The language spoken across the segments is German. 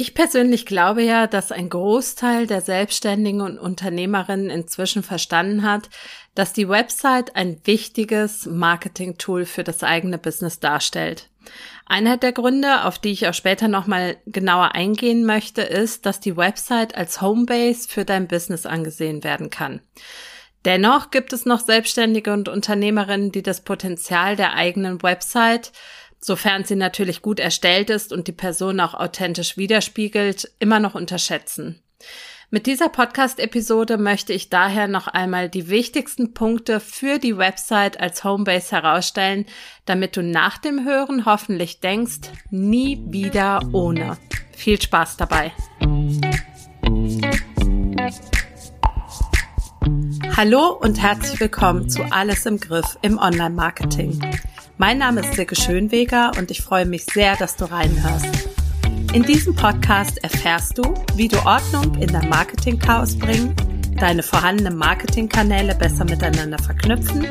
Ich persönlich glaube ja, dass ein Großteil der Selbstständigen und Unternehmerinnen inzwischen verstanden hat, dass die Website ein wichtiges Marketing-Tool für das eigene Business darstellt. Einer der Gründe, auf die ich auch später nochmal genauer eingehen möchte, ist, dass die Website als Homebase für dein Business angesehen werden kann. Dennoch gibt es noch Selbstständige und Unternehmerinnen, die das Potenzial der eigenen Website sofern sie natürlich gut erstellt ist und die Person auch authentisch widerspiegelt, immer noch unterschätzen. Mit dieser Podcast-Episode möchte ich daher noch einmal die wichtigsten Punkte für die Website als Homebase herausstellen, damit du nach dem Hören hoffentlich denkst, nie wieder ohne. Viel Spaß dabei! Hallo und herzlich willkommen zu Alles im Griff im Online-Marketing. Mein Name ist Silke Schönweger und ich freue mich sehr, dass du reinhörst. In diesem Podcast erfährst du, wie du Ordnung in dein Marketing-Chaos bringen, deine vorhandenen Marketingkanäle besser miteinander verknüpfen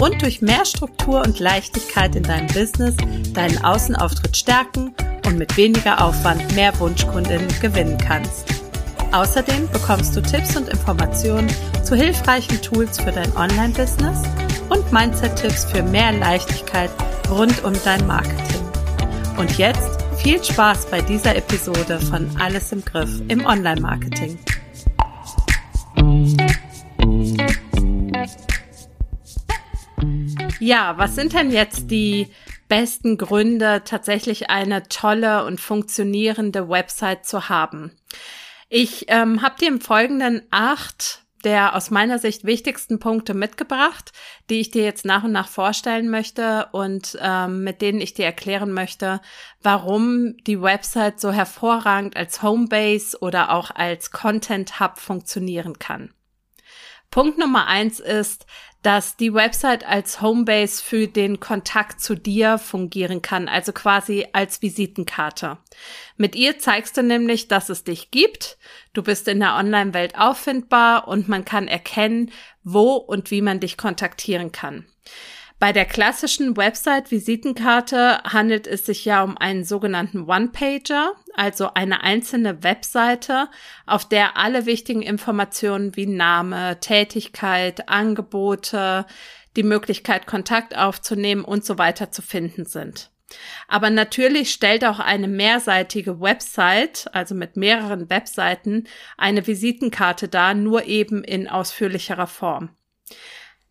und durch mehr Struktur und Leichtigkeit in deinem Business deinen Außenauftritt stärken und mit weniger Aufwand mehr Wunschkundinnen gewinnen kannst. Außerdem bekommst du Tipps und Informationen zu hilfreichen Tools für dein Online-Business und Mindset-Tipps für mehr Leichtigkeit rund um dein Marketing. Und jetzt viel Spaß bei dieser Episode von Alles im Griff im Online-Marketing. Ja, was sind denn jetzt die besten Gründe, tatsächlich eine tolle und funktionierende Website zu haben? Ich ähm, habe dir im Folgenden acht der aus meiner Sicht wichtigsten Punkte mitgebracht, die ich dir jetzt nach und nach vorstellen möchte und ähm, mit denen ich dir erklären möchte, warum die Website so hervorragend als Homebase oder auch als Content Hub funktionieren kann. Punkt Nummer eins ist, dass die Website als Homebase für den Kontakt zu dir fungieren kann, also quasi als Visitenkarte. Mit ihr zeigst du nämlich, dass es dich gibt, du bist in der Online-Welt auffindbar und man kann erkennen, wo und wie man dich kontaktieren kann. Bei der klassischen Website-Visitenkarte handelt es sich ja um einen sogenannten One-Pager, also eine einzelne Webseite, auf der alle wichtigen Informationen wie Name, Tätigkeit, Angebote, die Möglichkeit, Kontakt aufzunehmen und so weiter zu finden sind. Aber natürlich stellt auch eine mehrseitige Website, also mit mehreren Webseiten, eine Visitenkarte dar, nur eben in ausführlicherer Form.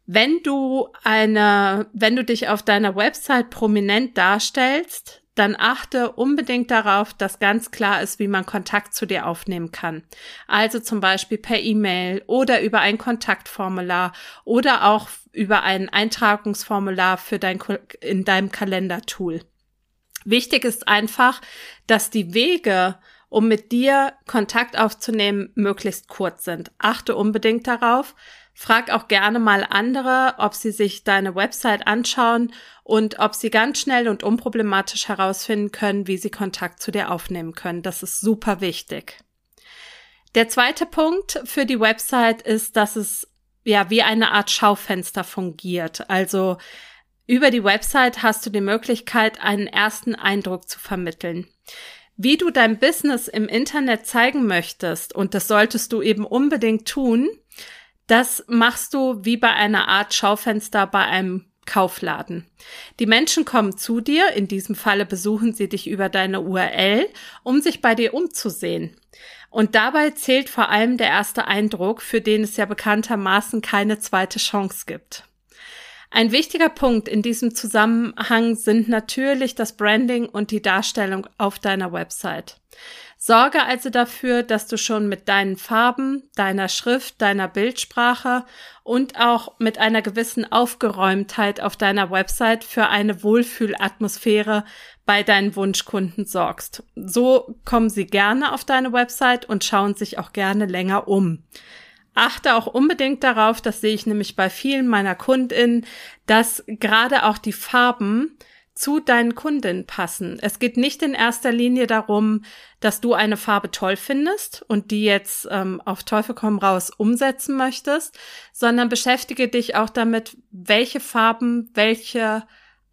Wenn du eine, wenn du dich auf deiner Website prominent darstellst, dann achte unbedingt darauf, dass ganz klar ist, wie man Kontakt zu dir aufnehmen kann. Also zum Beispiel per E-Mail oder über ein Kontaktformular oder auch über ein Eintragungsformular für dein, in deinem Kalendertool. Wichtig ist einfach, dass die Wege, um mit dir Kontakt aufzunehmen, möglichst kurz sind. Achte unbedingt darauf, Frag auch gerne mal andere, ob sie sich deine Website anschauen und ob sie ganz schnell und unproblematisch herausfinden können, wie sie Kontakt zu dir aufnehmen können. Das ist super wichtig. Der zweite Punkt für die Website ist, dass es ja wie eine Art Schaufenster fungiert. Also über die Website hast du die Möglichkeit, einen ersten Eindruck zu vermitteln. Wie du dein Business im Internet zeigen möchtest, und das solltest du eben unbedingt tun, das machst du wie bei einer Art Schaufenster bei einem Kaufladen. Die Menschen kommen zu dir, in diesem Falle besuchen sie dich über deine URL, um sich bei dir umzusehen. Und dabei zählt vor allem der erste Eindruck, für den es ja bekanntermaßen keine zweite Chance gibt. Ein wichtiger Punkt in diesem Zusammenhang sind natürlich das Branding und die Darstellung auf deiner Website. Sorge also dafür, dass du schon mit deinen Farben, deiner Schrift, deiner Bildsprache und auch mit einer gewissen Aufgeräumtheit auf deiner Website für eine Wohlfühlatmosphäre bei deinen Wunschkunden sorgst. So kommen sie gerne auf deine Website und schauen sich auch gerne länger um. Achte auch unbedingt darauf, das sehe ich nämlich bei vielen meiner Kundinnen, dass gerade auch die Farben zu deinen Kunden passen. Es geht nicht in erster Linie darum, dass du eine Farbe toll findest und die jetzt ähm, auf Teufel komm raus umsetzen möchtest, sondern beschäftige dich auch damit, welche Farben welche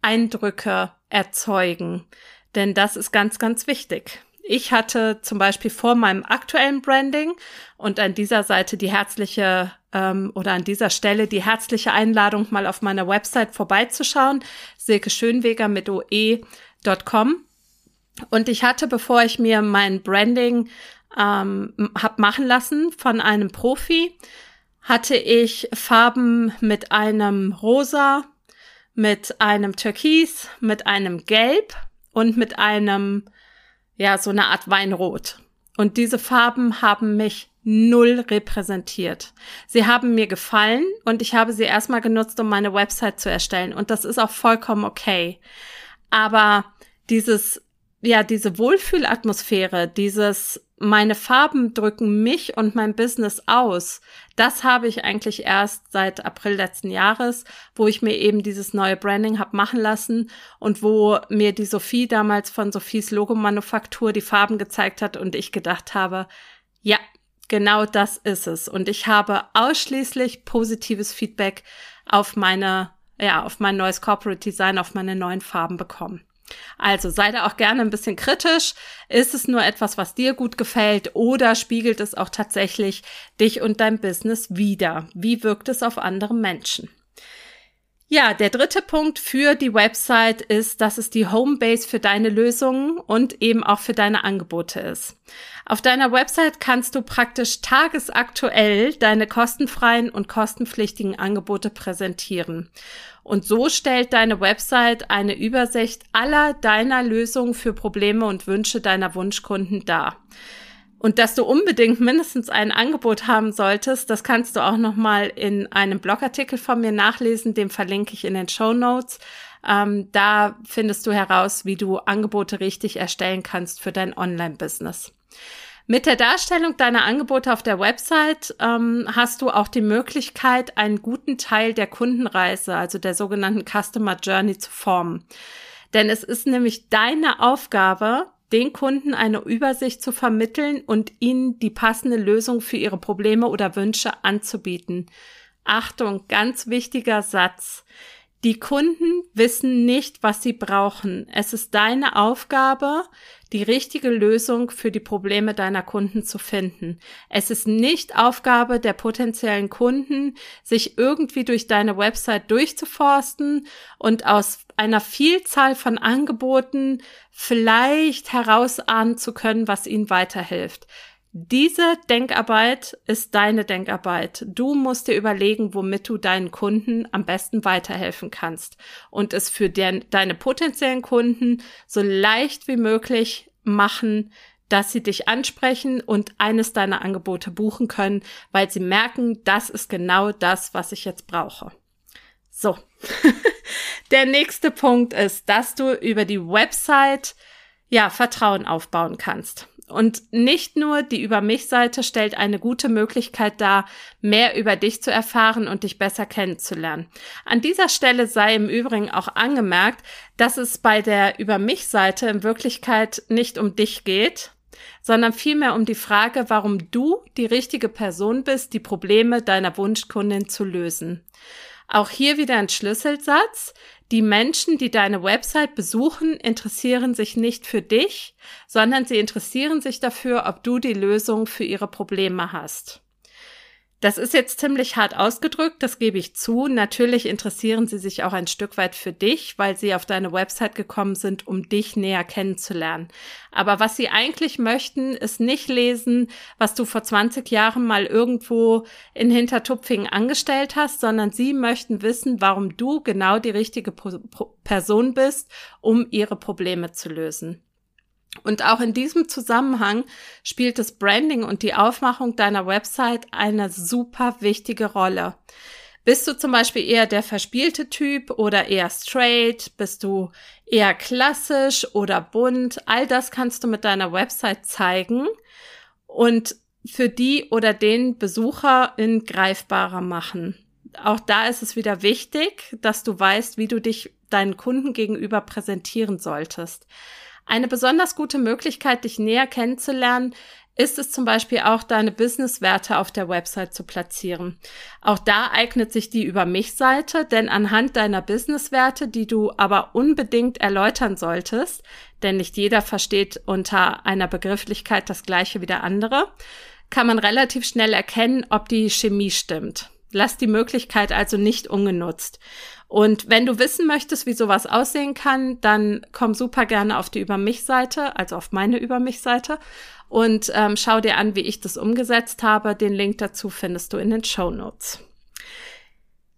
Eindrücke erzeugen. Denn das ist ganz, ganz wichtig. ich hatte zum Beispiel vor meinem aktuellen Branding und an dieser Seite die herzliche ähm, oder an dieser Stelle die herzliche Einladung, mal auf meiner Website vorbeizuschauen, silkeschönweger mit oe.com. Und ich hatte, bevor ich mir mein Branding ähm, hab machen lassen von einem Profi, hatte ich Farben mit einem Rosa, mit einem Türkis, mit einem Gelb und mit einem, ja, so eine Art Weinrot. Und diese Farben haben mich null repräsentiert. Sie haben mir gefallen und ich habe sie erstmal genutzt, um meine Website zu erstellen. Und das ist auch vollkommen okay. Aber dieses, ja, diese Wohlfühlatmosphäre, dieses meine Farben drücken mich und mein Business aus. Das habe ich eigentlich erst seit April letzten Jahres, wo ich mir eben dieses neue Branding habe machen lassen und wo mir die Sophie damals von Sophies Logomanufaktur die Farben gezeigt hat und ich gedacht habe, ja, genau das ist es. Und ich habe ausschließlich positives Feedback auf meine, ja, auf mein neues Corporate Design, auf meine neuen Farben bekommen. Also sei da auch gerne ein bisschen kritisch. Ist es nur etwas, was dir gut gefällt oder spiegelt es auch tatsächlich dich und dein Business wider? Wie wirkt es auf andere Menschen? Ja, der dritte Punkt für die Website ist, dass es die Homebase für deine Lösungen und eben auch für deine Angebote ist. Auf deiner Website kannst du praktisch tagesaktuell deine kostenfreien und kostenpflichtigen Angebote präsentieren. Und so stellt deine Website eine Übersicht aller deiner Lösungen für Probleme und Wünsche deiner Wunschkunden dar. Und dass du unbedingt mindestens ein Angebot haben solltest, das kannst du auch nochmal in einem Blogartikel von mir nachlesen, den verlinke ich in den Show Notes. Ähm, da findest du heraus, wie du Angebote richtig erstellen kannst für dein Online-Business. Mit der Darstellung deiner Angebote auf der Website ähm, hast du auch die Möglichkeit, einen guten Teil der Kundenreise, also der sogenannten Customer Journey, zu formen. Denn es ist nämlich deine Aufgabe, den Kunden eine Übersicht zu vermitteln und ihnen die passende Lösung für ihre Probleme oder Wünsche anzubieten. Achtung, ganz wichtiger Satz. Die Kunden wissen nicht, was sie brauchen. Es ist deine Aufgabe, die richtige Lösung für die Probleme deiner Kunden zu finden. Es ist nicht Aufgabe der potenziellen Kunden, sich irgendwie durch deine Website durchzuforsten und aus einer Vielzahl von Angeboten vielleicht herausahnen zu können, was ihnen weiterhilft. Diese Denkarbeit ist deine Denkarbeit. Du musst dir überlegen, womit du deinen Kunden am besten weiterhelfen kannst und es für den, deine potenziellen Kunden so leicht wie möglich machen, dass sie dich ansprechen und eines deiner Angebote buchen können, weil sie merken, das ist genau das, was ich jetzt brauche. So. Der nächste Punkt ist, dass du über die Website ja Vertrauen aufbauen kannst. Und nicht nur die Über mich Seite stellt eine gute Möglichkeit dar, mehr über dich zu erfahren und dich besser kennenzulernen. An dieser Stelle sei im Übrigen auch angemerkt, dass es bei der Über mich Seite in Wirklichkeit nicht um dich geht, sondern vielmehr um die Frage, warum du die richtige Person bist, die Probleme deiner Wunschkundin zu lösen. Auch hier wieder ein Schlüsselsatz. Die Menschen, die deine Website besuchen, interessieren sich nicht für dich, sondern sie interessieren sich dafür, ob du die Lösung für ihre Probleme hast. Das ist jetzt ziemlich hart ausgedrückt, das gebe ich zu. Natürlich interessieren sie sich auch ein Stück weit für dich, weil sie auf deine Website gekommen sind, um dich näher kennenzulernen. Aber was sie eigentlich möchten, ist nicht lesen, was du vor 20 Jahren mal irgendwo in Hintertupfingen angestellt hast, sondern sie möchten wissen, warum du genau die richtige Person bist, um ihre Probleme zu lösen. Und auch in diesem Zusammenhang spielt das Branding und die Aufmachung deiner Website eine super wichtige Rolle. Bist du zum Beispiel eher der verspielte Typ oder eher straight? Bist du eher klassisch oder bunt? All das kannst du mit deiner Website zeigen und für die oder den Besucher in greifbarer machen. Auch da ist es wieder wichtig, dass du weißt, wie du dich deinen Kunden gegenüber präsentieren solltest. Eine besonders gute Möglichkeit, dich näher kennenzulernen, ist es zum Beispiel auch, deine Businesswerte auf der Website zu platzieren. Auch da eignet sich die Über mich-Seite, denn anhand deiner Businesswerte, die du aber unbedingt erläutern solltest, denn nicht jeder versteht unter einer Begrifflichkeit das gleiche wie der andere, kann man relativ schnell erkennen, ob die Chemie stimmt. Lass die Möglichkeit also nicht ungenutzt. Und wenn du wissen möchtest, wie sowas aussehen kann, dann komm super gerne auf die Über mich-Seite, also auf meine Über mich-Seite und ähm, schau dir an, wie ich das umgesetzt habe. Den Link dazu findest du in den Show Notes.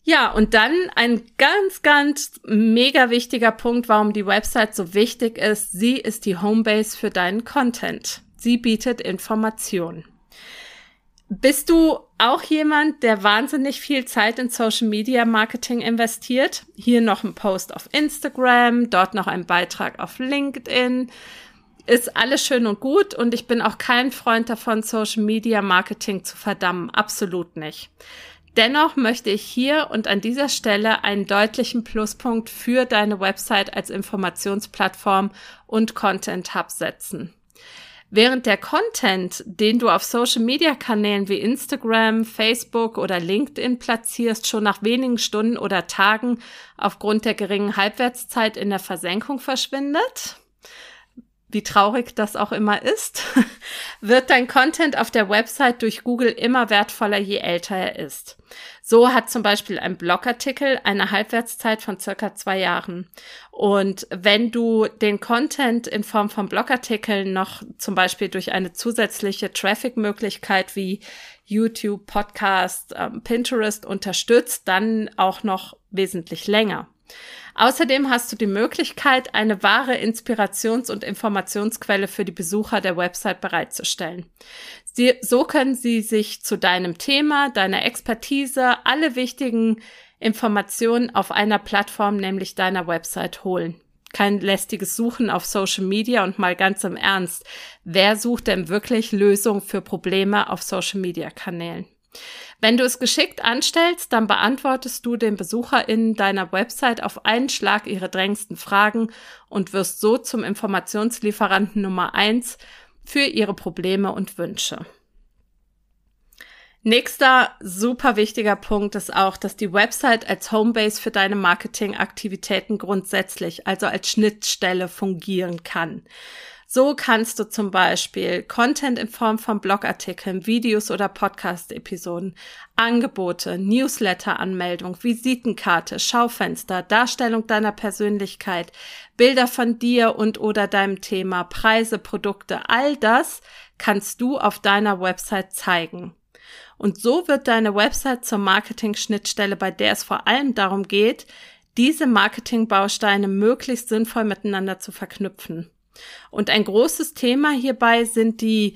Ja, und dann ein ganz, ganz mega wichtiger Punkt, warum die Website so wichtig ist. Sie ist die Homebase für deinen Content. Sie bietet Informationen. Bist du auch jemand, der wahnsinnig viel Zeit in Social Media Marketing investiert? Hier noch ein Post auf Instagram, dort noch ein Beitrag auf LinkedIn. Ist alles schön und gut und ich bin auch kein Freund davon, Social Media Marketing zu verdammen. Absolut nicht. Dennoch möchte ich hier und an dieser Stelle einen deutlichen Pluspunkt für deine Website als Informationsplattform und Content Hub setzen. Während der Content, den du auf Social-Media-Kanälen wie Instagram, Facebook oder LinkedIn platzierst, schon nach wenigen Stunden oder Tagen aufgrund der geringen Halbwertszeit in der Versenkung verschwindet, wie traurig das auch immer ist, wird dein Content auf der Website durch Google immer wertvoller, je älter er ist. So hat zum Beispiel ein Blogartikel eine Halbwertszeit von circa zwei Jahren. Und wenn du den Content in Form von Blogartikeln noch zum Beispiel durch eine zusätzliche Traffic-Möglichkeit wie YouTube, Podcast, ähm, Pinterest unterstützt, dann auch noch wesentlich länger. Außerdem hast du die Möglichkeit, eine wahre Inspirations- und Informationsquelle für die Besucher der Website bereitzustellen. Sie, so können sie sich zu deinem Thema, deiner Expertise, alle wichtigen Informationen auf einer Plattform, nämlich deiner Website holen. Kein lästiges Suchen auf Social Media und mal ganz im Ernst. Wer sucht denn wirklich Lösungen für Probleme auf Social Media Kanälen? Wenn du es geschickt anstellst, dann beantwortest du den BesucherInnen deiner Website auf einen Schlag ihre drängendsten Fragen und wirst so zum Informationslieferanten Nummer eins für ihre Probleme und Wünsche. Nächster super wichtiger Punkt ist auch, dass die Website als Homebase für deine Marketingaktivitäten grundsätzlich, also als Schnittstelle fungieren kann. So kannst du zum Beispiel Content in Form von Blogartikeln, Videos oder Podcast-Episoden, Angebote, Newsletter-Anmeldung, Visitenkarte, Schaufenster, Darstellung deiner Persönlichkeit, Bilder von dir und oder deinem Thema, Preise, Produkte, all das kannst du auf deiner Website zeigen. Und so wird deine Website zur Marketing-Schnittstelle, bei der es vor allem darum geht, diese Marketingbausteine möglichst sinnvoll miteinander zu verknüpfen. Und ein großes Thema hierbei sind die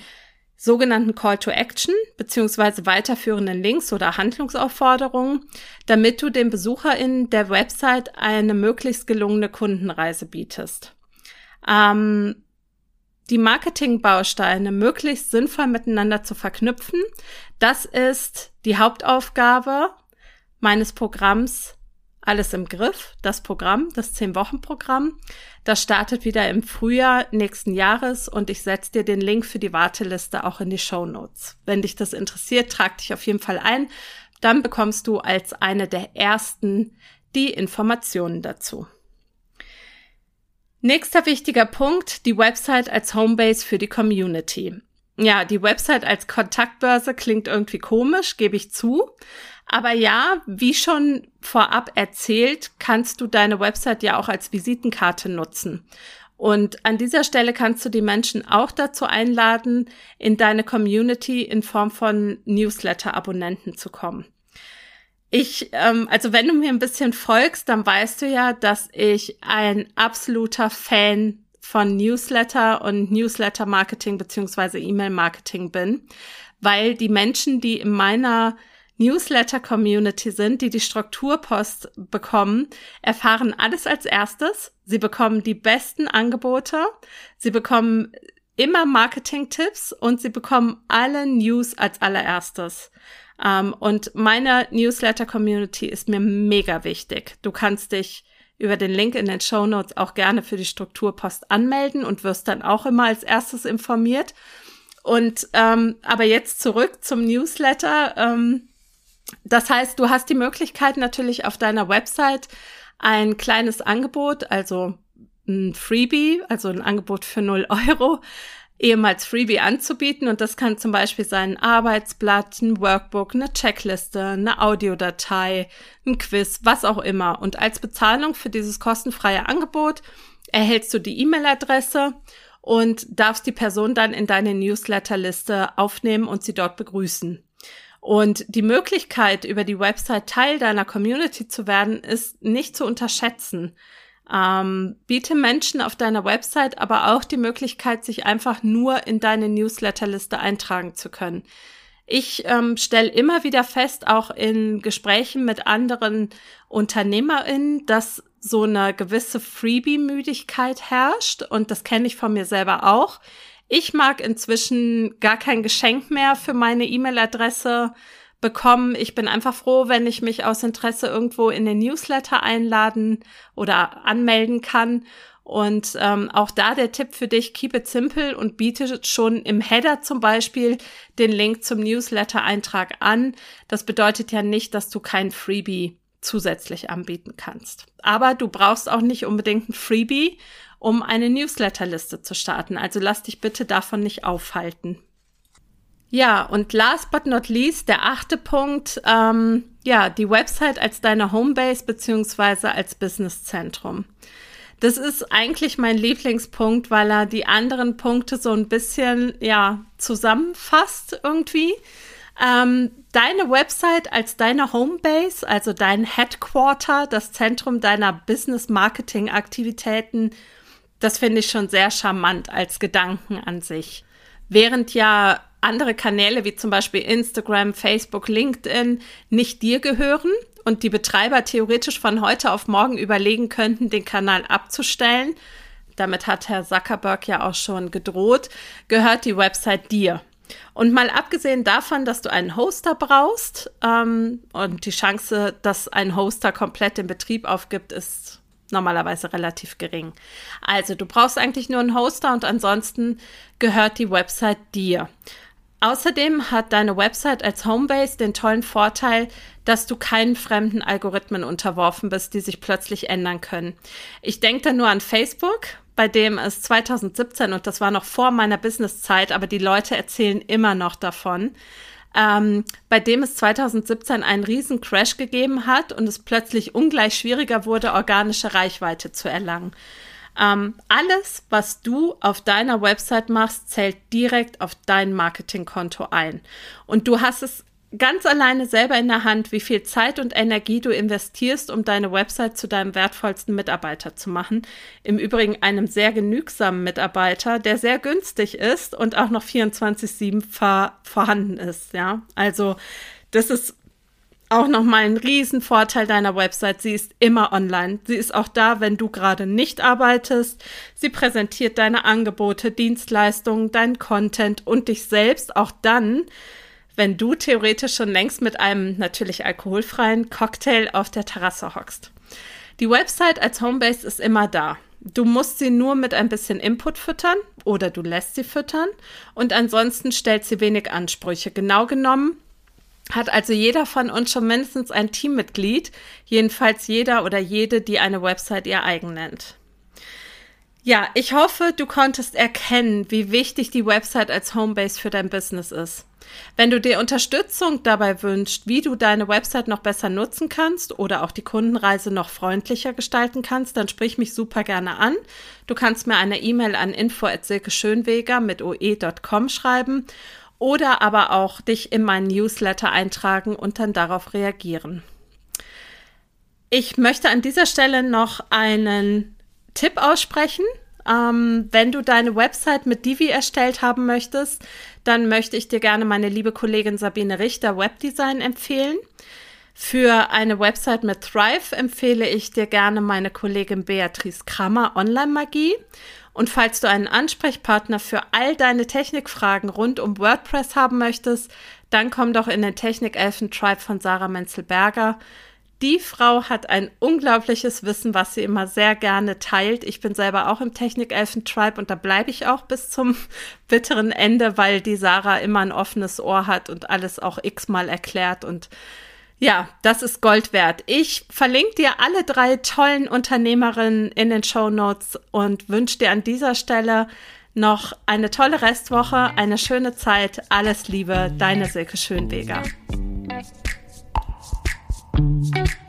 sogenannten Call to Action beziehungsweise weiterführenden Links oder Handlungsaufforderungen, damit du den BesucherInnen der Website eine möglichst gelungene Kundenreise bietest. Ähm, die Marketingbausteine möglichst sinnvoll miteinander zu verknüpfen, das ist die Hauptaufgabe meines Programms alles im Griff, das Programm, das 10-Wochen-Programm. Das startet wieder im Frühjahr nächsten Jahres und ich setze dir den Link für die Warteliste auch in die Show Notes. Wenn dich das interessiert, trag dich auf jeden Fall ein. Dann bekommst du als eine der ersten die Informationen dazu. Nächster wichtiger Punkt, die Website als Homebase für die Community. Ja, die Website als Kontaktbörse klingt irgendwie komisch, gebe ich zu. Aber ja, wie schon vorab erzählt, kannst du deine Website ja auch als Visitenkarte nutzen. Und an dieser Stelle kannst du die Menschen auch dazu einladen, in deine Community in Form von Newsletter-Abonnenten zu kommen. Ich, ähm, also wenn du mir ein bisschen folgst, dann weißt du ja, dass ich ein absoluter Fan von Newsletter und Newsletter-Marketing beziehungsweise E-Mail-Marketing bin, weil die Menschen, die in meiner Newsletter-Community sind, die die Strukturpost bekommen, erfahren alles als erstes. Sie bekommen die besten Angebote. Sie bekommen immer Marketing-Tipps und sie bekommen alle News als allererstes. Um, ähm, und meine Newsletter-Community ist mir mega wichtig. Du kannst dich über den Link in den Show Notes auch gerne für die Strukturpost anmelden und wirst dann auch immer als erstes informiert. Und ähm, aber jetzt zurück zum Newsletter. Ähm, das heißt, du hast die Möglichkeit natürlich auf deiner Website ein kleines Angebot, also ein Freebie, also ein Angebot für 0 Euro, ehemals Freebie anzubieten. Und das kann zum Beispiel sein ein Arbeitsblatt, ein Workbook, eine Checkliste, eine Audiodatei, ein Quiz, was auch immer. Und als Bezahlung für dieses kostenfreie Angebot erhältst du die E-Mail-Adresse und darfst die Person dann in deine Newsletterliste aufnehmen und sie dort begrüßen. Und die Möglichkeit, über die Website Teil deiner Community zu werden, ist nicht zu unterschätzen. Ähm, biete Menschen auf deiner Website aber auch die Möglichkeit, sich einfach nur in deine Newsletterliste eintragen zu können. Ich ähm, stelle immer wieder fest, auch in Gesprächen mit anderen UnternehmerInnen, dass so eine gewisse Freebie-Müdigkeit herrscht. Und das kenne ich von mir selber auch. Ich mag inzwischen gar kein Geschenk mehr für meine E-Mail-Adresse bekommen. Ich bin einfach froh, wenn ich mich aus Interesse irgendwo in den Newsletter einladen oder anmelden kann. Und ähm, auch da der Tipp für dich, keep it simple und biete schon im Header zum Beispiel den Link zum Newsletter-Eintrag an. Das bedeutet ja nicht, dass du kein Freebie zusätzlich anbieten kannst. Aber du brauchst auch nicht unbedingt ein Freebie, um eine Newsletterliste zu starten. Also lass dich bitte davon nicht aufhalten. Ja, und last but not least, der achte Punkt, ähm, ja, die Website als deine Homebase beziehungsweise als Businesszentrum. Das ist eigentlich mein Lieblingspunkt, weil er die anderen Punkte so ein bisschen, ja, zusammenfasst irgendwie. Ähm, deine Website als deine Homebase, also dein Headquarter, das Zentrum deiner Business-Marketing-Aktivitäten, das finde ich schon sehr charmant als Gedanken an sich. Während ja andere Kanäle wie zum Beispiel Instagram, Facebook, LinkedIn nicht dir gehören, und die Betreiber theoretisch von heute auf morgen überlegen könnten, den Kanal abzustellen, damit hat Herr Zuckerberg ja auch schon gedroht, gehört die Website dir. Und mal abgesehen davon, dass du einen Hoster brauchst ähm, und die Chance, dass ein Hoster komplett den Betrieb aufgibt, ist normalerweise relativ gering. Also du brauchst eigentlich nur einen Hoster und ansonsten gehört die Website dir. Außerdem hat deine Website als Homebase den tollen Vorteil, dass du keinen fremden Algorithmen unterworfen bist, die sich plötzlich ändern können. Ich denke da nur an Facebook, bei dem es 2017, und das war noch vor meiner Businesszeit, aber die Leute erzählen immer noch davon, ähm, bei dem es 2017 einen riesen Crash gegeben hat und es plötzlich ungleich schwieriger wurde, organische Reichweite zu erlangen. Ähm, alles, was du auf deiner Website machst, zählt direkt auf dein Marketingkonto ein. Und du hast es ganz alleine selber in der Hand, wie viel Zeit und Energie du investierst, um deine Website zu deinem wertvollsten Mitarbeiter zu machen. Im Übrigen einem sehr genügsamen Mitarbeiter, der sehr günstig ist und auch noch 24-7 vor, vorhanden ist. Ja, also das ist auch nochmal ein Riesenvorteil deiner Website. Sie ist immer online. Sie ist auch da, wenn du gerade nicht arbeitest. Sie präsentiert deine Angebote, Dienstleistungen, deinen Content und dich selbst auch dann, wenn du theoretisch schon längst mit einem natürlich alkoholfreien Cocktail auf der Terrasse hockst. Die Website als Homebase ist immer da. Du musst sie nur mit ein bisschen Input füttern oder du lässt sie füttern und ansonsten stellt sie wenig Ansprüche. Genau genommen hat also jeder von uns schon mindestens ein Teammitglied, jedenfalls jeder oder jede, die eine Website ihr eigen nennt. Ja, ich hoffe, du konntest erkennen, wie wichtig die Website als Homebase für dein Business ist. Wenn du dir Unterstützung dabei wünschst, wie du deine Website noch besser nutzen kannst oder auch die Kundenreise noch freundlicher gestalten kannst, dann sprich mich super gerne an. Du kannst mir eine E-Mail an info@silkeschönweger mit oe.com schreiben oder aber auch dich in meinen Newsletter eintragen und dann darauf reagieren. Ich möchte an dieser Stelle noch einen Tipp aussprechen. Ähm, wenn du deine Website mit Divi erstellt haben möchtest, dann möchte ich dir gerne meine liebe Kollegin Sabine Richter Webdesign empfehlen. Für eine Website mit Thrive empfehle ich dir gerne meine Kollegin Beatrice Krammer Online Magie. Und falls du einen Ansprechpartner für all deine Technikfragen rund um WordPress haben möchtest, dann komm doch in den Technikelfen Tribe von Sarah Menzel-Berger. Die Frau hat ein unglaubliches Wissen, was sie immer sehr gerne teilt. Ich bin selber auch im Technik-Elfen-Tribe und da bleibe ich auch bis zum bitteren Ende, weil die Sarah immer ein offenes Ohr hat und alles auch x-mal erklärt und ja, das ist Gold wert. Ich verlinke dir alle drei tollen Unternehmerinnen in den Show Notes und wünsche dir an dieser Stelle noch eine tolle Restwoche, eine schöne Zeit. Alles Liebe, deine Silke Schönweger. Mm-hmm.